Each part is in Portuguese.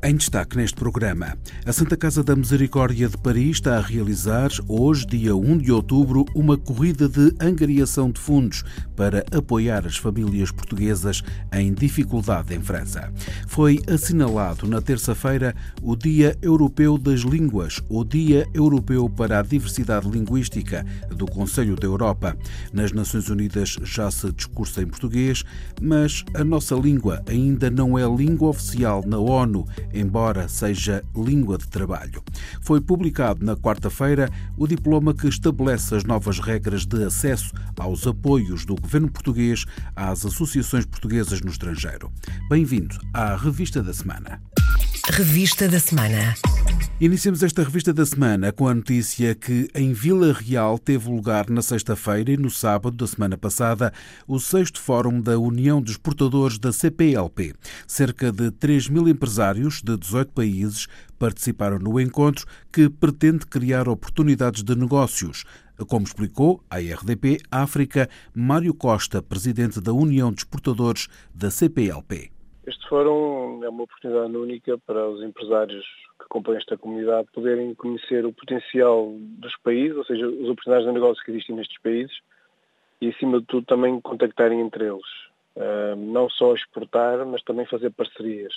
Em destaque neste programa, a Santa Casa da Misericórdia de Paris está a realizar, hoje, dia 1 de outubro, uma corrida de angariação de fundos para apoiar as famílias portuguesas em dificuldade em França. Foi assinalado na terça-feira o Dia Europeu das Línguas, ou Dia Europeu para a Diversidade Linguística do Conselho da Europa. Nas Nações Unidas já se discursa em português, mas a nossa língua ainda não é língua oficial na ONU embora seja língua de trabalho. Foi publicado na quarta-feira o diploma que estabelece as novas regras de acesso aos apoios do governo português às associações portuguesas no estrangeiro. Bem-vindo à Revista da Semana. Revista da Semana. Iniciamos esta revista da semana com a notícia que em Vila Real teve lugar na sexta-feira e no sábado da semana passada o sexto Fórum da União dos Portadores da CPLP. Cerca de 3 mil empresários de 18 países participaram no encontro que pretende criar oportunidades de negócios. Como explicou à RDP África Mário Costa, presidente da União dos Portadores da CPLP. Este fórum é uma oportunidade única para os empresários que compõem esta comunidade poderem conhecer o potencial dos países, ou seja, as oportunidades de negócio que existem nestes países e, acima de tudo, também contactarem entre eles. Não só exportar, mas também fazer parcerias.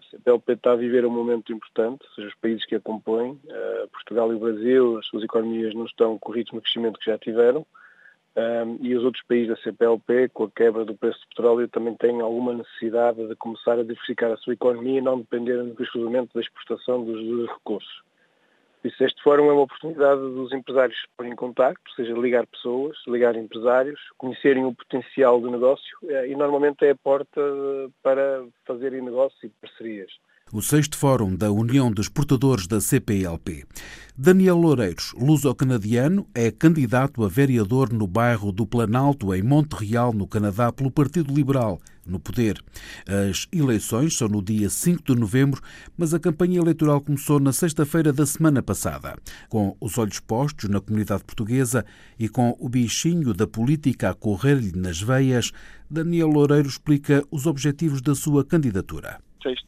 A CPLP está a viver um momento importante, ou seja, os países que a compõem, uh, Portugal e o Brasil, as suas economias não estão com o ritmo de crescimento que já tiveram, um, e os outros países da CPLP, com a quebra do preço do petróleo, também têm alguma necessidade de começar a diversificar a sua economia e não dependerem exclusivamente da exportação dos, dos recursos. Isso, este fórum é uma oportunidade dos empresários pôr em contato, ou seja, ligar pessoas, ligar empresários, conhecerem o potencial do negócio eh, e normalmente é a porta para fazerem negócios e parcerias o sexto Fórum da União dos Portadores da CPLP. Daniel Loureiros, luso-canadiano, é candidato a vereador no bairro do Planalto, em Montreal, no Canadá, pelo Partido Liberal, no poder. As eleições são no dia 5 de novembro, mas a campanha eleitoral começou na sexta-feira da semana passada. Com os olhos postos na comunidade portuguesa e com o bichinho da política a correr-lhe nas veias, Daniel Loureiro explica os objetivos da sua candidatura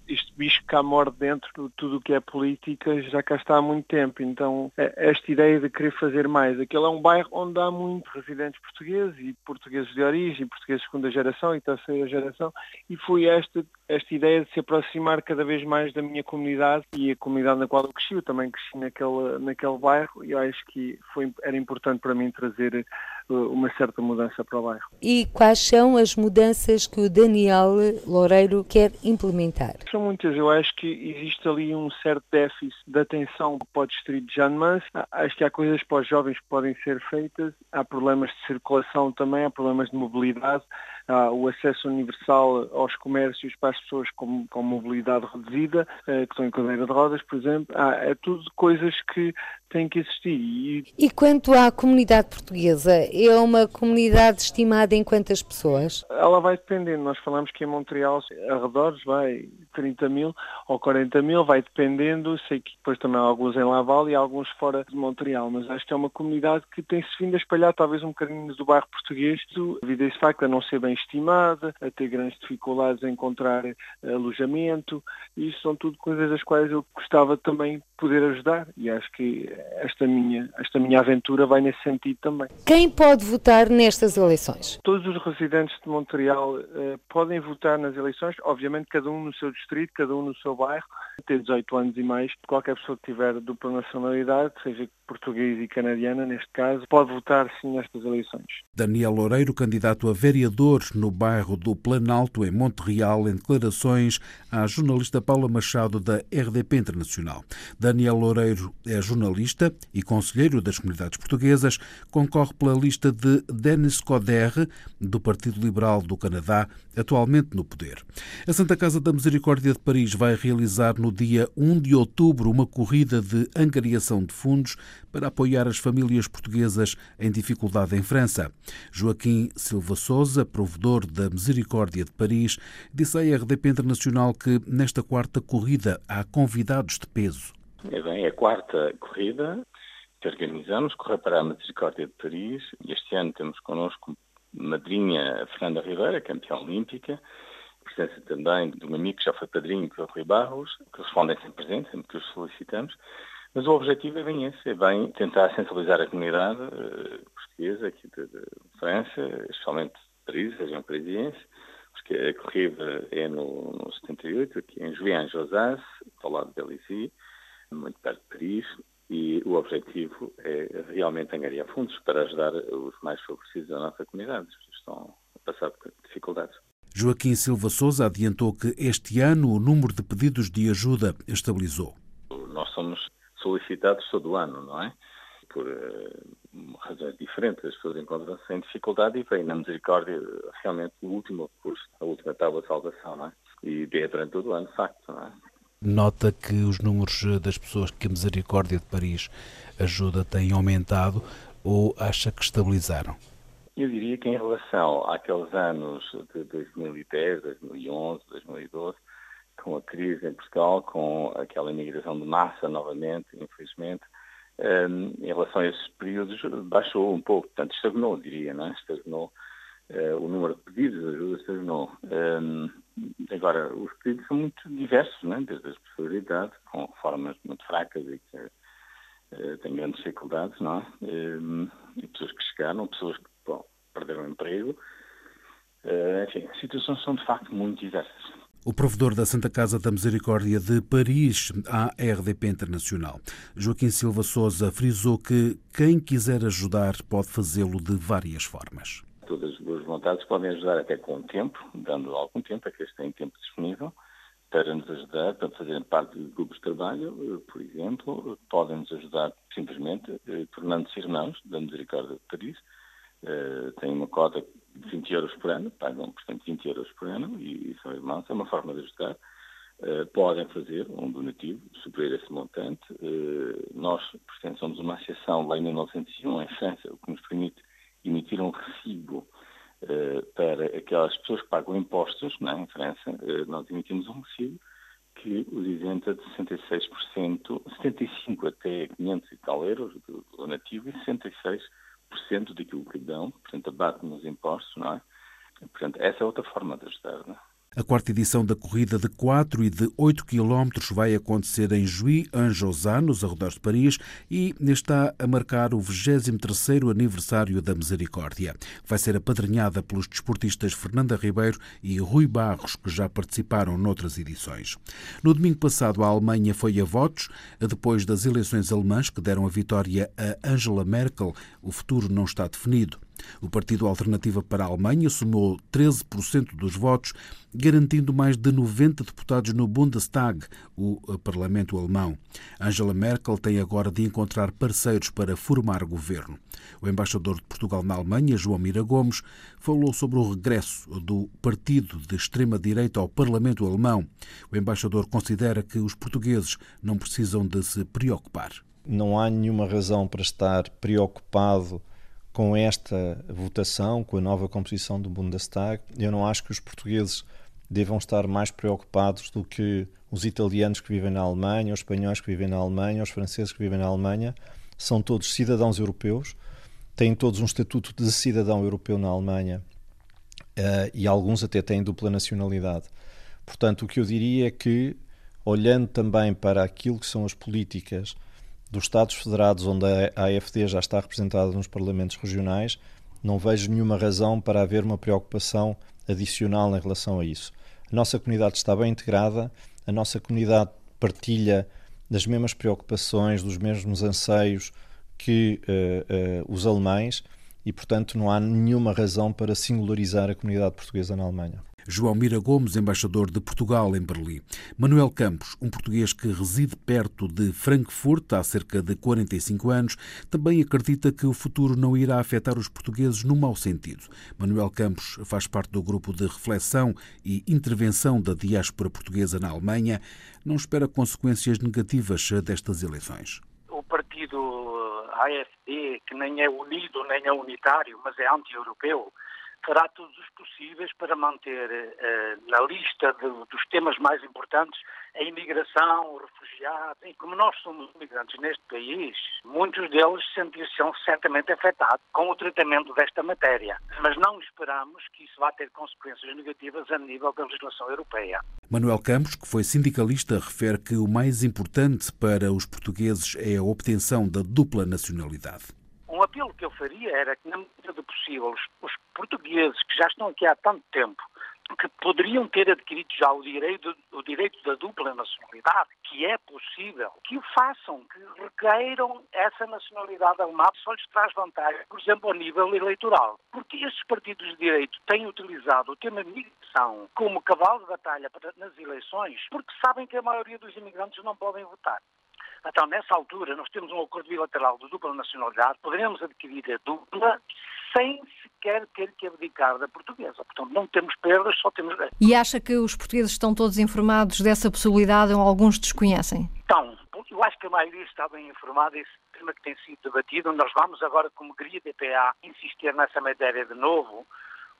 este bicho cá morde dentro de tudo o que é política já cá está há muito tempo. Então, é, esta ideia de querer fazer mais. Aquele é um bairro onde há muitos residentes portugueses e portugueses de origem, portugueses de segunda geração e terceira geração. E foi esta, esta ideia de se aproximar cada vez mais da minha comunidade e a comunidade na qual eu cresci. Eu também cresci naquele, naquele bairro e acho que foi, era importante para mim trazer uma certa mudança para o bairro. E quais são as mudanças que o Daniel Loureiro quer implementar? São muitas. Eu acho que existe ali um certo déficit de atenção para o distrito de Janmans. Acho que há coisas para os jovens que podem ser feitas. Há problemas de circulação também, há problemas de mobilidade há o acesso universal aos comércios para as pessoas com, com mobilidade reduzida, eh, que estão em cadeira de rodas, por exemplo. Ah, é tudo coisas que têm que existir. E... e quanto à comunidade portuguesa, é uma comunidade estimada em quantas pessoas? Ela vai dependendo. Nós falamos que em Montreal, arredores, vai 30 mil ou 40 mil, vai dependendo. Sei que depois também há alguns em Laval e alguns fora de Montreal, mas acho que é uma comunidade que tem-se vindo a espalhar talvez um bocadinho do bairro português, devido a esse facto a não ser bem estimada, a ter grandes dificuldades em encontrar eh, alojamento. E isso são tudo coisas das quais eu gostava também poder ajudar e acho que esta minha, esta minha aventura vai nesse sentido também. Quem pode votar nestas eleições? Todos os residentes de Montreal uh, podem votar nas eleições, obviamente cada um no seu distrito, cada um no seu bairro, ter 18 anos e mais, qualquer pessoa que tiver dupla nacionalidade, seja português e canadiana, neste caso, pode votar sim nestas eleições. Daniel Loureiro, candidato a vereador no bairro do Planalto, em Montreal, em declarações à jornalista Paula Machado, da RDP Internacional. Daniel Loureiro é jornalista e conselheiro das comunidades portuguesas, concorre pela lista lista de Denis Coderre, do Partido Liberal do Canadá, atualmente no poder. A Santa Casa da Misericórdia de Paris vai realizar no dia 1 de outubro uma corrida de angariação de fundos para apoiar as famílias portuguesas em dificuldade em França. Joaquim Silva Souza, provedor da Misericórdia de Paris, disse à RDP Internacional que nesta quarta corrida há convidados de peso. É bem, é a quarta corrida que organizamos, corre para a Misericórdia de Paris. Este ano temos connosco madrinha Fernanda Ribeira, campeã olímpica, presença também de um amigo que já foi padrinho, que é o Rui Barros, que respondem sempre presente, sempre que os solicitamos. Mas o objetivo é bem esse, é bem tentar sensibilizar a comunidade uh, portuguesa aqui de, de, França, especialmente Paris, região parisiense, porque a corrida é no, no 78, aqui em Juian-Josas, ao lado de Belizy, muito perto de Paris, e o objetivo é realmente angariar fundos para ajudar os mais favorecidos da nossa comunidade, que estão a passar por dificuldades. Joaquim Silva Souza adiantou que este ano o número de pedidos de ajuda estabilizou. Nós somos solicitados todo ano, não é? Por uh, razões diferentes, as pessoas encontram-se em dificuldade e vem na misericórdia realmente o último recurso, a última tábua de salvação, não é? E é durante todo o ano, de facto, não é? Nota que os números das pessoas que a Misericórdia de Paris ajuda têm aumentado ou acha que estabilizaram? Eu diria que em relação àqueles anos de 2010, 2011, 2012, com a crise em Portugal, com aquela imigração de massa novamente, infelizmente, um, em relação a esses períodos, baixou um pouco, portanto, estagnou, diria, não é? Estagnou. Uh, o número de pedidos de ajuda estagnou. Um, agora, os pedidos são muito diversos, não é? desde as pessoas de idade, com formas muito fracas e que uh, têm grandes dificuldades, não é? Um, e pessoas que chegaram, pessoas que bom, perderam o emprego. Uh, enfim, as situações são de facto muito diversas. O provedor da Santa Casa da Misericórdia de Paris, à RDP Internacional, Joaquim Silva Souza, frisou que quem quiser ajudar pode fazê-lo de várias formas. Todas as boas vontades podem ajudar até com o tempo, dando algum tempo, é que têm tempo disponível para nos ajudar, para fazerem parte de grupos de trabalho, por exemplo, podem nos ajudar simplesmente eh, tornando-se irmãos da Misericórdia de Paris. Uh, tem uma cota 20 euros por ano, pagam, portanto, 20 euros por ano e, são irmãos, é uma forma de ajudar. Podem fazer um donativo superior a esse montante. Nós, portanto, somos uma associação lá em 1901, em França, o que nos permite emitir um recibo uh, para aquelas pessoas que pagam impostos, não é? em França, nós emitimos um recibo que os isenta de 66%, 75% até 500 e tal euros do donativo e 66% daquilo que dão, portanto, abate nos impostos, não é? Portanto, essa é outra forma de ajudar, não é? A quarta edição da corrida de 4 e de 8 quilómetros vai acontecer em Juí-en-Josá, nos arredores de Paris, e está a marcar o 23º aniversário da Misericórdia. Vai ser apadrinhada pelos desportistas Fernanda Ribeiro e Rui Barros, que já participaram noutras edições. No domingo passado, a Alemanha foi a votos, depois das eleições alemãs que deram a vitória a Angela Merkel. O futuro não está definido. O Partido Alternativa para a Alemanha somou 13% dos votos, garantindo mais de 90 deputados no Bundestag, o parlamento alemão. Angela Merkel tem agora de encontrar parceiros para formar governo. O embaixador de Portugal na Alemanha, João Mira Gomes, falou sobre o regresso do partido de extrema-direita ao parlamento alemão. O embaixador considera que os portugueses não precisam de se preocupar. Não há nenhuma razão para estar preocupado com esta votação, com a nova composição do Bundestag, eu não acho que os portugueses devam estar mais preocupados do que os italianos que vivem na Alemanha, os espanhóis que vivem na Alemanha, os franceses que vivem na Alemanha. São todos cidadãos europeus, têm todos um estatuto de cidadão europeu na Alemanha uh, e alguns até têm dupla nacionalidade. Portanto, o que eu diria é que, olhando também para aquilo que são as políticas dos Estados Federados, onde a AFD já está representada nos parlamentos regionais, não vejo nenhuma razão para haver uma preocupação adicional em relação a isso. A nossa comunidade está bem integrada, a nossa comunidade partilha das mesmas preocupações, dos mesmos anseios que uh, uh, os alemães e, portanto, não há nenhuma razão para singularizar a comunidade portuguesa na Alemanha. João Mira Gomes, embaixador de Portugal em Berlim. Manuel Campos, um português que reside perto de Frankfurt há cerca de 45 anos, também acredita que o futuro não irá afetar os portugueses no mau sentido. Manuel Campos faz parte do grupo de reflexão e intervenção da diáspora portuguesa na Alemanha. Não espera consequências negativas destas eleições. O partido AFD, que nem é unido nem é unitário, mas é anti-europeu, fará todos os possíveis para manter eh, na lista de, dos temas mais importantes a imigração, os refugiados. E como nós somos imigrantes neste país, muitos deles sentir-se-ão certamente afetados com o tratamento desta matéria. Mas não esperamos que isso vá ter consequências negativas a nível da legislação europeia. Manuel Campos, que foi sindicalista, refere que o mais importante para os portugueses é a obtenção da dupla nacionalidade. Apelo que eu faria era que, na medida do possível, os, os portugueses que já estão aqui há tanto tempo, que poderiam ter adquirido já o direito, o direito da dupla nacionalidade, que é possível, que o façam, que requeiram essa nacionalidade alemã, só lhes traz vantagem, por exemplo, ao nível eleitoral. Porque estes partidos de direito têm utilizado o tema migração como cavalo de batalha nas eleições, porque sabem que a maioria dos imigrantes não podem votar. Então, nessa altura, nós temos um acordo bilateral de dupla nacionalidade, poderemos adquirir a dupla sem sequer ter que abdicar da portuguesa. Portanto, não temos perdas, só temos ganhos. E acha que os portugueses estão todos informados dessa possibilidade ou alguns desconhecem? Então, eu acho que a maioria está bem informada. Esse tema que tem sido debatido, nós vamos agora, como guia DPA, insistir nessa matéria de novo,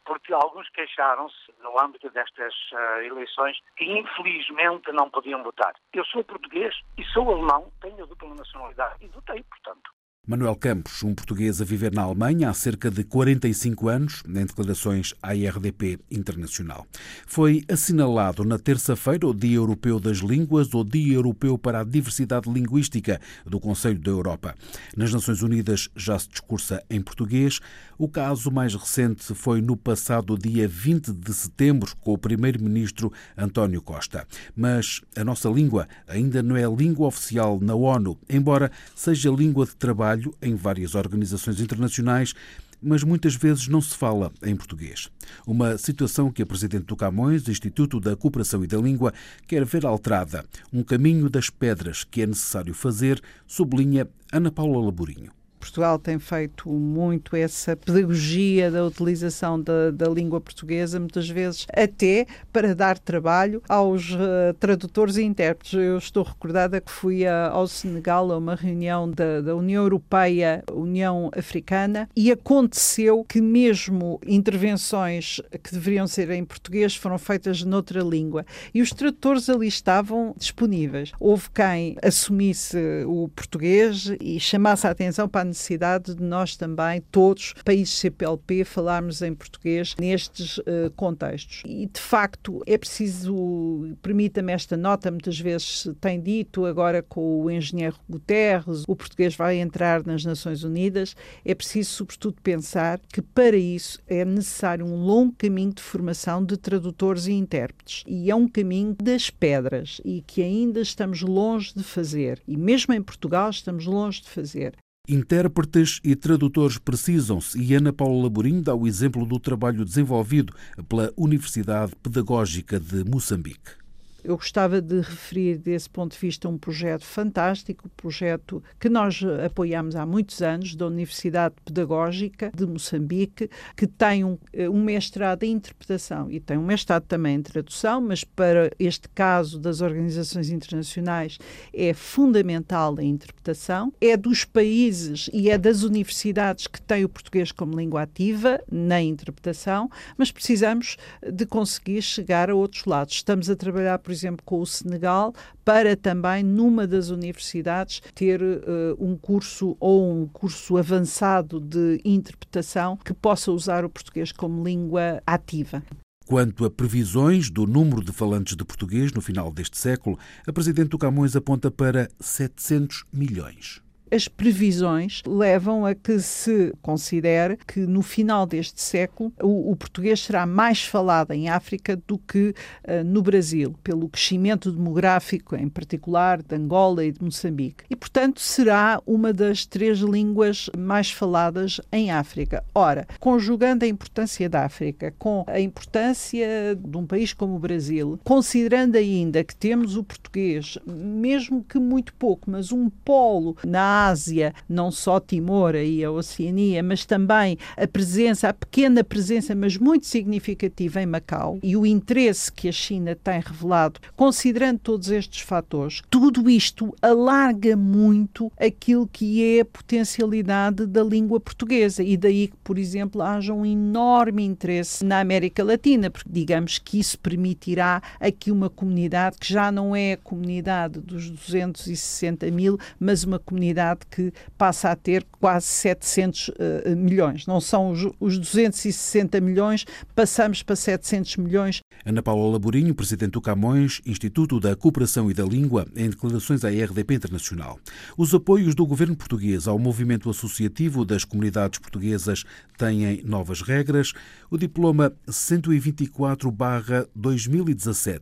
porque alguns queixaram-se, no âmbito destas uh, eleições, que infelizmente não podiam votar. Eu sou português e sou alemão, tenho a dupla nacionalidade e votei, portanto. Manuel Campos, um português a viver na Alemanha há cerca de 45 anos, em declarações à IRDP Internacional. Foi assinalado na terça-feira o Dia Europeu das Línguas, ou Dia Europeu para a Diversidade Linguística do Conselho da Europa. Nas Nações Unidas já se discursa em português. O caso mais recente foi no passado dia 20 de setembro, com o primeiro-ministro António Costa. Mas a nossa língua ainda não é língua oficial na ONU, embora seja língua de trabalho em várias organizações internacionais, mas muitas vezes não se fala em português. Uma situação que a Presidente do Camões, Instituto da Cooperação e da Língua, quer ver alterada. Um caminho das pedras que é necessário fazer, sublinha Ana Paula Laborinho. Portugal tem feito muito essa pedagogia da utilização da, da língua portuguesa, muitas vezes até para dar trabalho aos uh, tradutores e intérpretes. Eu estou recordada que fui a, ao Senegal a uma reunião da, da União Europeia, União Africana, e aconteceu que mesmo intervenções que deveriam ser em português foram feitas noutra língua. E os tradutores ali estavam disponíveis. Houve quem assumisse o português e chamasse a atenção para a necessidade de nós também, todos, países CPLP, falarmos em português nestes uh, contextos. E, de facto, é preciso, permita-me esta nota, muitas vezes tem dito, agora com o engenheiro Guterres, o português vai entrar nas Nações Unidas, é preciso, sobretudo, pensar que para isso é necessário um longo caminho de formação de tradutores e intérpretes. E é um caminho das pedras e que ainda estamos longe de fazer. E mesmo em Portugal estamos longe de fazer. Intérpretes e tradutores precisam-se e Ana Paula Laborim dá o exemplo do trabalho desenvolvido pela Universidade Pedagógica de Moçambique. Eu gostava de referir, desse ponto de vista, um projeto fantástico, um projeto que nós apoiamos há muitos anos, da Universidade Pedagógica de Moçambique, que tem um, um mestrado em interpretação e tem um mestrado também em tradução, mas para este caso das organizações internacionais é fundamental a interpretação. É dos países e é das universidades que têm o português como língua ativa na interpretação, mas precisamos de conseguir chegar a outros lados. Estamos a trabalhar, por por exemplo, com o Senegal, para também, numa das universidades, ter uh, um curso ou um curso avançado de interpretação que possa usar o português como língua ativa. Quanto a previsões do número de falantes de português no final deste século, a Presidente do Camões aponta para 700 milhões as previsões levam a que se considere que no final deste século o, o português será mais falado em África do que uh, no Brasil, pelo crescimento demográfico, em particular de Angola e de Moçambique. E, portanto, será uma das três línguas mais faladas em África. Ora, conjugando a importância da África com a importância de um país como o Brasil, considerando ainda que temos o português, mesmo que muito pouco, mas um polo na Ásia, não só Timor e a Oceania, mas também a presença, a pequena presença, mas muito significativa em Macau e o interesse que a China tem revelado, considerando todos estes fatores, tudo isto alarga muito aquilo que é a potencialidade da língua portuguesa e daí que, por exemplo, haja um enorme interesse na América Latina, porque digamos que isso permitirá aqui uma comunidade que já não é a comunidade dos 260 mil, mas uma comunidade que passa a ter quase 700 uh, eh, milhões. Não são os, os 260 milhões, passamos para 700 milhões. Ana Paula Laborinho, presidente do Camões, Instituto da Cooperação e da Língua, em declarações à RDP Internacional. Os apoios do governo português ao movimento associativo das comunidades portuguesas têm novas regras. O diploma 124-2017,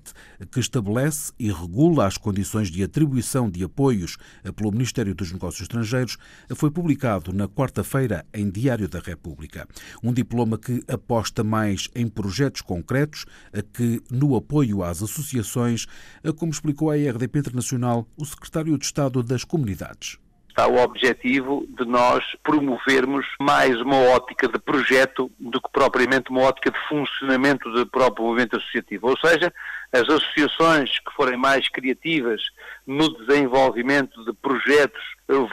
que estabelece e regula as condições de atribuição de apoios pelo Ministério dos Negócios Estrangeiros, foi publicado na quarta-feira em Diário da República. Um diploma que aposta mais em projetos concretos que no apoio às associações, como explicou a RDP Internacional o secretário de Estado das Comunidades está o objetivo de nós promovermos mais uma ótica de projeto do que propriamente uma ótica de funcionamento do próprio movimento associativo. Ou seja, as associações que forem mais criativas no desenvolvimento de projetos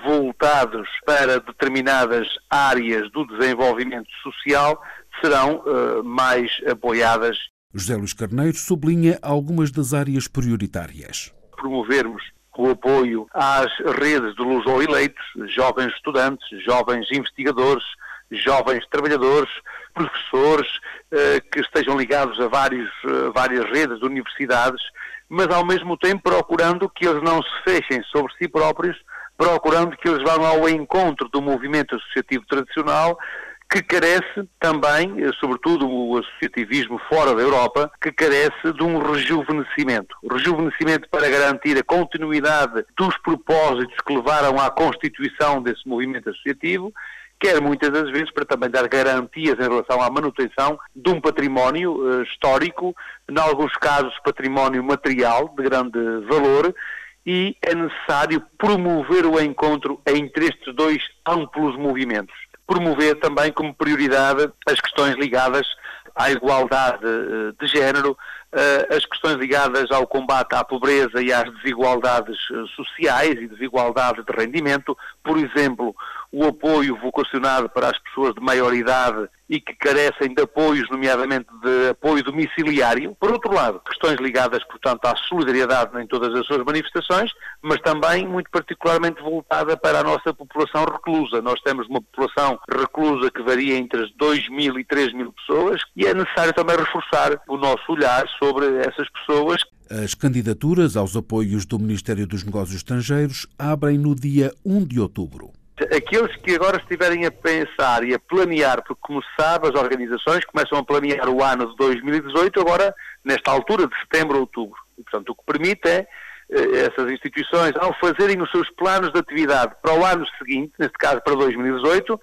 voltados para determinadas áreas do desenvolvimento social serão uh, mais apoiadas. José Luís Carneiro sublinha algumas das áreas prioritárias. Promovermos o apoio às redes de luso-eleitos, jovens estudantes, jovens investigadores, jovens trabalhadores, professores eh, que estejam ligados a vários, eh, várias redes de universidades, mas ao mesmo tempo procurando que eles não se fechem sobre si próprios, procurando que eles vão ao encontro do movimento associativo tradicional que carece também, eh, sobretudo o associativismo fora da Europa, que carece de um rejuvenescimento. Rejuvenescimento para garantir a continuidade dos propósitos que levaram à constituição desse movimento associativo, quer muitas das vezes para também dar garantias em relação à manutenção de um património uh, histórico, em alguns casos património material de grande valor, e é necessário promover o encontro entre estes dois amplos movimentos promover também como prioridade as questões ligadas à igualdade eh, de género, eh, as questões ligadas ao combate à pobreza e às desigualdades eh, sociais e desigualdade de rendimento, por exemplo, o apoio vocacionado para as pessoas de maior idade e que carecem de apoios, nomeadamente de apoio domiciliário. Por outro lado, questões ligadas, portanto, à solidariedade em todas as suas manifestações, mas também muito particularmente voltada para a nossa população reclusa. Nós temos uma população reclusa que varia entre as 2 mil e 3 mil pessoas e é necessário também reforçar o nosso olhar sobre essas pessoas. As candidaturas aos apoios do Ministério dos Negócios Estrangeiros abrem no dia 1 de outubro. Aqueles que agora estiverem a pensar e a planear, porque como sabe, as organizações começam a planear o ano de 2018 agora nesta altura de setembro, outubro. E, portanto, o que permite é eh, essas instituições, ao fazerem os seus planos de atividade para o ano seguinte, neste caso para 2018,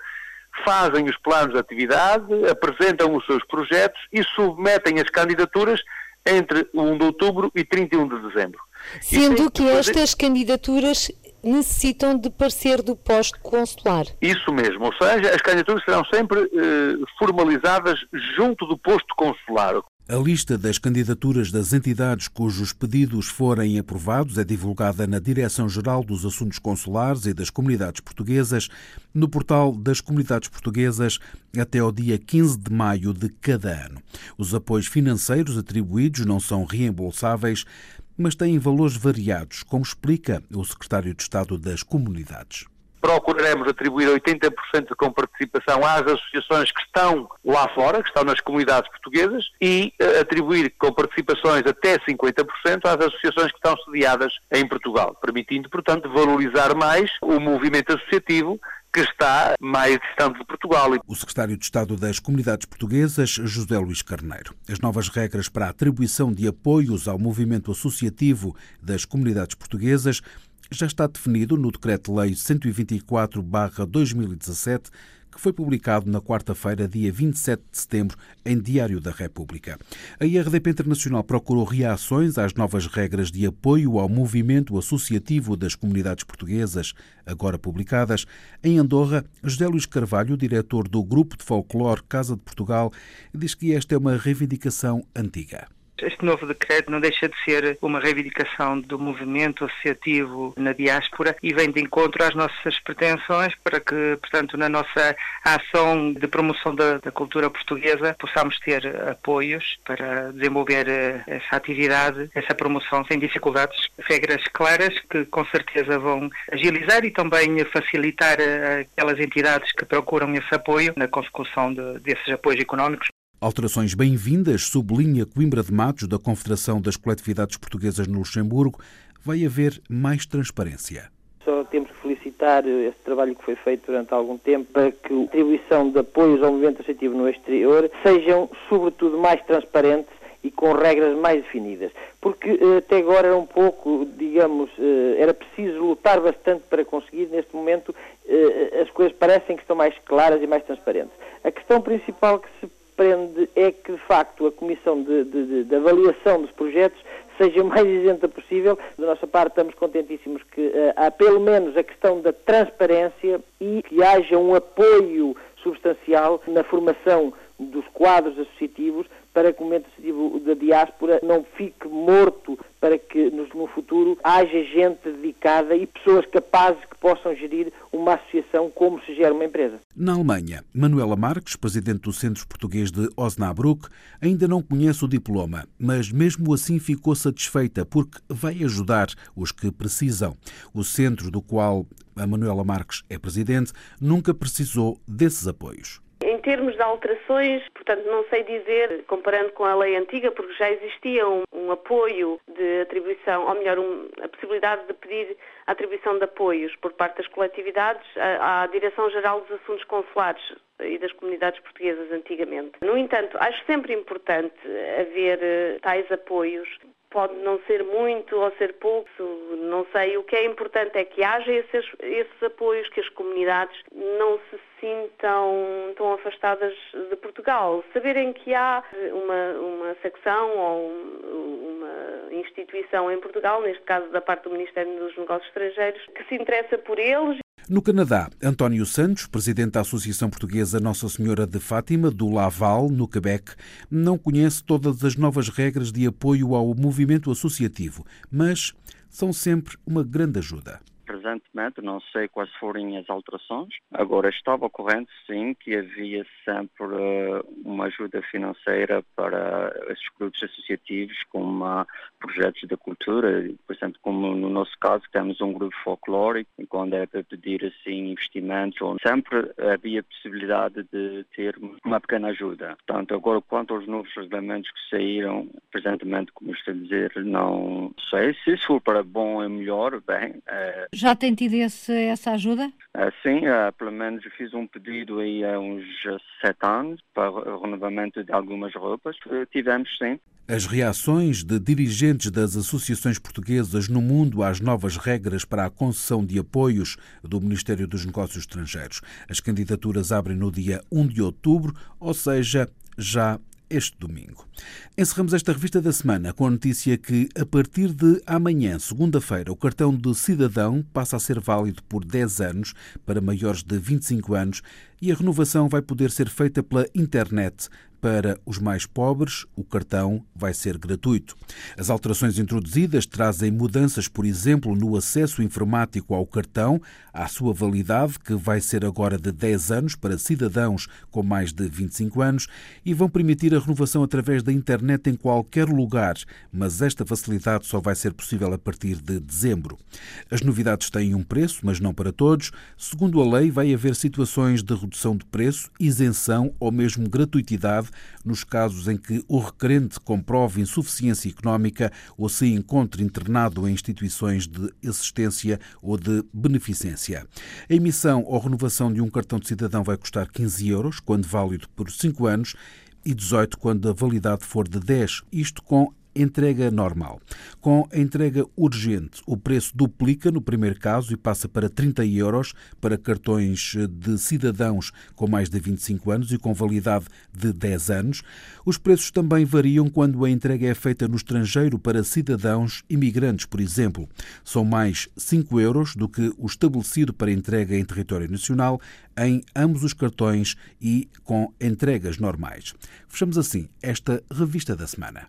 fazem os planos de atividade, apresentam os seus projetos e submetem as candidaturas entre 1 de outubro e 31 de dezembro. Sendo que estas candidaturas necessitam de parecer do posto consular. Isso mesmo, ou seja, as candidaturas serão sempre eh, formalizadas junto do posto consular. A lista das candidaturas das entidades cujos pedidos forem aprovados é divulgada na Direção-Geral dos Assuntos Consulares e das Comunidades Portuguesas no portal das Comunidades Portuguesas até ao dia 15 de maio de cada ano. Os apoios financeiros atribuídos não são reembolsáveis, mas têm valores variados, como explica o secretário de Estado das Comunidades. procuraremos atribuir 80% com participação às associações que estão lá fora, que estão nas comunidades portuguesas, e uh, atribuir com participações até 50% às associações que estão sediadas em Portugal, permitindo, portanto, valorizar mais o movimento associativo que está mais distante de Portugal. O secretário de Estado das Comunidades Portuguesas, José Luís Carneiro. As novas regras para a atribuição de apoios ao movimento associativo das comunidades portuguesas já está definido no Decreto-Lei 124-2017 que foi publicado na quarta-feira, dia 27 de setembro, em Diário da República. A IRDP Internacional procurou reações às novas regras de apoio ao movimento associativo das comunidades portuguesas, agora publicadas. Em Andorra, José Luís Carvalho, diretor do Grupo de Folclore Casa de Portugal, diz que esta é uma reivindicação antiga. Este novo decreto não deixa de ser uma reivindicação do movimento associativo na diáspora e vem de encontro às nossas pretensões para que, portanto, na nossa ação de promoção da, da cultura portuguesa possamos ter apoios para desenvolver eh, essa atividade, essa promoção sem dificuldades. Regras claras que com certeza vão agilizar e também facilitar eh, aquelas entidades que procuram esse apoio na consecução de, desses apoios económicos. Alterações bem-vindas, sublinha Coimbra de Matos, da Confederação das Coletividades Portuguesas no Luxemburgo. Vai haver mais transparência. Só temos que felicitar esse trabalho que foi feito durante algum tempo para que a atribuição de apoios ao movimento associativo no exterior sejam, sobretudo, mais transparentes e com regras mais definidas. Porque eh, até agora era um pouco, digamos, eh, era preciso lutar bastante para conseguir. Neste momento, eh, as coisas parecem que estão mais claras e mais transparentes. A questão principal que se prende é que, de facto, a Comissão de, de, de Avaliação dos Projetos seja o mais isenta possível. Da nossa parte, estamos contentíssimos que uh, há pelo menos a questão da transparência e que haja um apoio substancial na formação dos quadros associativos para que o momento associativo da diáspora não fique morto, para que no futuro haja gente dedicada e pessoas capazes que possam gerir uma associação como se gera uma empresa. Na Alemanha, Manuela Marques, presidente do Centro Português de Osnabrück, ainda não conhece o diploma, mas mesmo assim ficou satisfeita porque vai ajudar os que precisam. O centro do qual a Manuela Marques é presidente nunca precisou desses apoios. Termos de alterações, portanto, não sei dizer, comparando com a lei antiga, porque já existia um, um apoio de atribuição, ou melhor, um, a possibilidade de pedir atribuição de apoios por parte das coletividades à, à Direção-Geral dos Assuntos Consulares e das comunidades portuguesas antigamente. No entanto, acho sempre importante haver eh, tais apoios pode não ser muito ou ser pouco, não sei. O que é importante é que haja esses, esses apoios, que as comunidades não se sintam tão afastadas de Portugal. Saberem que há uma, uma secção ou uma instituição em Portugal, neste caso da parte do Ministério dos Negócios Estrangeiros, que se interessa por eles no Canadá, António Santos, presidente da Associação Portuguesa Nossa Senhora de Fátima, do Laval, no Quebec, não conhece todas as novas regras de apoio ao movimento associativo, mas são sempre uma grande ajuda presentemente, não sei quais forem as alterações. Agora, estava corrente, sim, que havia sempre uh, uma ajuda financeira para esses grupos associativos, como uh, projetos da cultura, por exemplo, como no nosso caso, temos um grupo folclórico, e quando é para pedir assim investimentos, sempre havia possibilidade de ter uma pequena ajuda. Portanto, agora, quanto aos novos regulamentos que saíram, presentemente, como estou a dizer, não sei. Se isso for para bom é melhor, bem. Uh, Já tem tido esse, essa ajuda? Uh, sim, uh, pelo menos fiz um pedido aí há uns sete anos para o renovamento de algumas roupas. tivemos, sim. As reações de dirigentes das associações portuguesas no mundo às novas regras para a concessão de apoios do Ministério dos Negócios Estrangeiros. As candidaturas abrem no dia 1 de outubro, ou seja, já este domingo. Encerramos esta revista da semana com a notícia que, a partir de amanhã, segunda-feira, o cartão de cidadão passa a ser válido por 10 anos para maiores de 25 anos e a renovação vai poder ser feita pela internet para os mais pobres, o cartão vai ser gratuito. As alterações introduzidas trazem mudanças, por exemplo, no acesso informático ao cartão, à sua validade, que vai ser agora de 10 anos para cidadãos com mais de 25 anos, e vão permitir a renovação através da internet em qualquer lugar, mas esta facilidade só vai ser possível a partir de dezembro. As novidades têm um preço, mas não para todos. Segundo a lei, vai haver situações de redução de preço, isenção ou mesmo gratuitidade nos casos em que o requerente comprove insuficiência económica ou se encontre internado em instituições de assistência ou de beneficência. A emissão ou renovação de um cartão de cidadão vai custar 15 euros, quando válido por 5 anos, e 18 quando a validade for de 10, isto com entrega normal. Com a entrega urgente, o preço duplica no primeiro caso e passa para 30 euros para cartões de cidadãos com mais de 25 anos e com validade de 10 anos. Os preços também variam quando a entrega é feita no estrangeiro para cidadãos imigrantes, por exemplo. São mais 5 euros do que o estabelecido para entrega em território nacional em ambos os cartões e com entregas normais. Fechamos assim esta revista da semana.